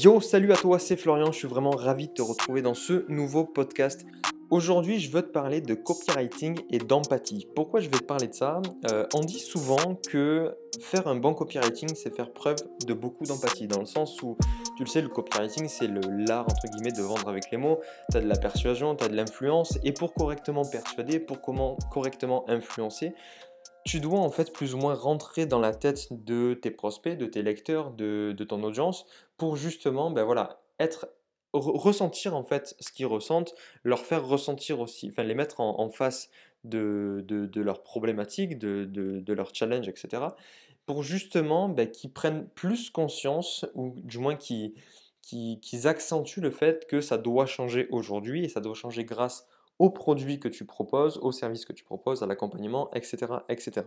Yo, salut à toi, c'est Florian, je suis vraiment ravi de te retrouver dans ce nouveau podcast. Aujourd'hui, je veux te parler de copywriting et d'empathie. Pourquoi je vais te parler de ça? Euh, On dit souvent que faire un bon copywriting, c'est faire preuve de beaucoup d'empathie, dans le sens où, tu le sais, le copywriting, c'est l'art, entre guillemets, de vendre avec les mots. Tu as de la persuasion, tu as de l'influence, et pour correctement persuader, pour comment correctement influencer, tu dois en fait plus ou moins rentrer dans la tête de tes prospects, de tes lecteurs, de, ton audience, pour justement, ben voilà, être ressentir en fait ce qu'ils ressentent, leur faire ressentir aussi, enfin les mettre en, face de, leurs problématiques, de, de, leurs challenges, etc. Pour justement ben, qu'ils prennent plus conscience, ou du moins qu'ils accentuent le fait que ça doit changer aujourd'hui, et ça doit changer grâce aux produits que tu proposes, aux services que tu proposes, à l'accompagnement, etc., etc.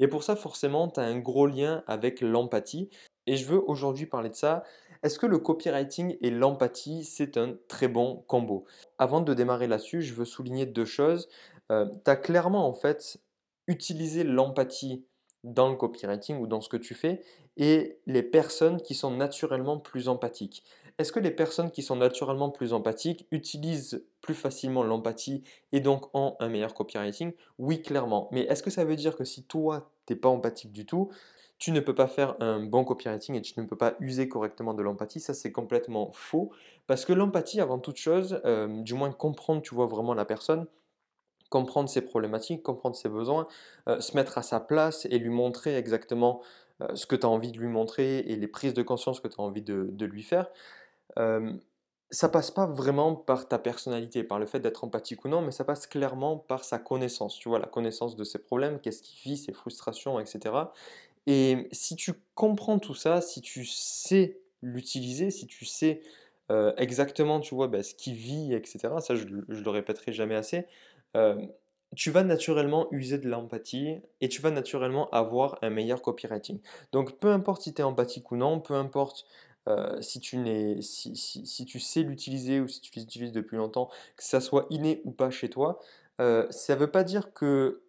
Et pour ça, forcément, tu as un gros lien avec l'empathie. Et je veux aujourd'hui parler de ça. Est-ce que le copywriting et l'empathie, c'est un très bon combo? Avant de démarrer là-dessus, je veux souligner deux choses. Euh, tu as clairement, en fait, utilisé l'empathie dans le copywriting ou dans ce que tu fais et les personnes qui sont naturellement plus empathiques. Est-ce que les personnes qui sont naturellement plus empathiques utilisent plus facilement l'empathie et donc ont un meilleur copywriting? Oui, clairement. Mais est-ce que ça veut dire que si toi, tu n'es pas empathique du tout, tu ne peux pas faire un bon copywriting et tu ne peux pas user correctement de l'empathie, ça c'est complètement faux. Parce que l'empathie, avant toute chose, euh, du moins comprendre, tu vois vraiment la personne, comprendre ses problématiques, comprendre ses besoins, euh, se mettre à sa place et lui montrer exactement euh, ce que tu as envie de lui montrer et les prises de conscience que tu as envie de lui faire ça passe pas vraiment par ta personnalité, par le fait d'être empathique ou non, mais ça passe clairement par sa connaissance, tu vois, la connaissance de ses problèmes, qu'est-ce qu'il vit, ses frustrations, etc. Et si tu comprends tout ça, si tu sais l'utiliser, si tu sais exactement, tu vois, bah, ce qu'il vit, etc., ça je, je le répéterai jamais assez, tu vas naturellement user de l'empathie et tu vas naturellement avoir un meilleur copywriting. Donc peu importe si tu es empathique ou non, peu importe euh, si, tu si, si, tu sais l'utiliser ou si tu l'utilises depuis longtemps, que ça soit inné ou pas chez toi, euh, ça ne veut pas dire que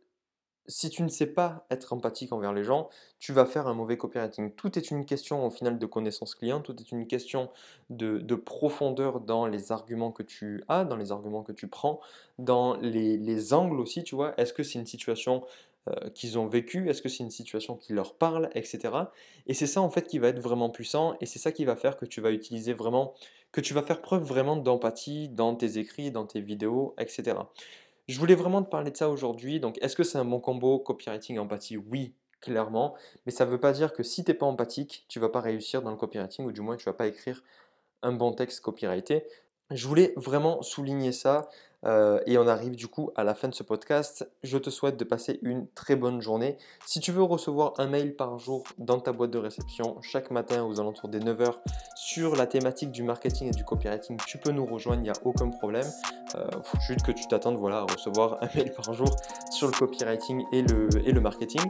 si tu ne sais pas être empathique envers les gens, tu vas faire un mauvais copywriting. Tout est une question au final de connaissance client, tout est une question de, profondeur dans les arguments que tu as, dans les arguments que tu prends, dans les, les angles aussi, tu vois. Est-ce que c'est une situation qu'ils ont vécu, est-ce que c'est une situation qui leur parle, etc. Et c'est ça en fait qui va être vraiment puissant et c'est ça qui va faire que tu vas utiliser vraiment, que tu vas faire preuve vraiment d'empathie dans tes écrits, dans tes vidéos, etc. Je voulais vraiment te parler de ça aujourd'hui. Donc est-ce que c'est un bon combo copywriting empathie? Oui, clairement. Mais ça ne veut pas dire que si tu n'es pas empathique, tu ne vas pas réussir dans le copywriting ou du moins tu ne vas pas écrire un bon texte copyrighté. Je voulais vraiment souligner ça. Euh, et on arrive du coup à la fin de ce podcast. Je te souhaite de passer une très bonne journée. Si tu veux recevoir un mail par jour dans ta boîte de réception chaque matin aux alentours des 9h sur la thématique du marketing et du copywriting, tu peux nous rejoindre, il n'y a aucun problème. Euh, faut juste que tu t'attendes voilà, à recevoir un mail par jour sur le copywriting et le, et le marketing.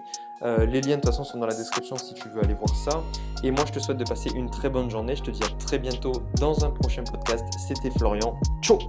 Euh, les liens de toute façon sont dans la description si tu veux aller voir ça. Et moi je te souhaite de passer une très bonne journée. Je te dis à très bientôt dans un prochain podcast. C'était Florian. Ciao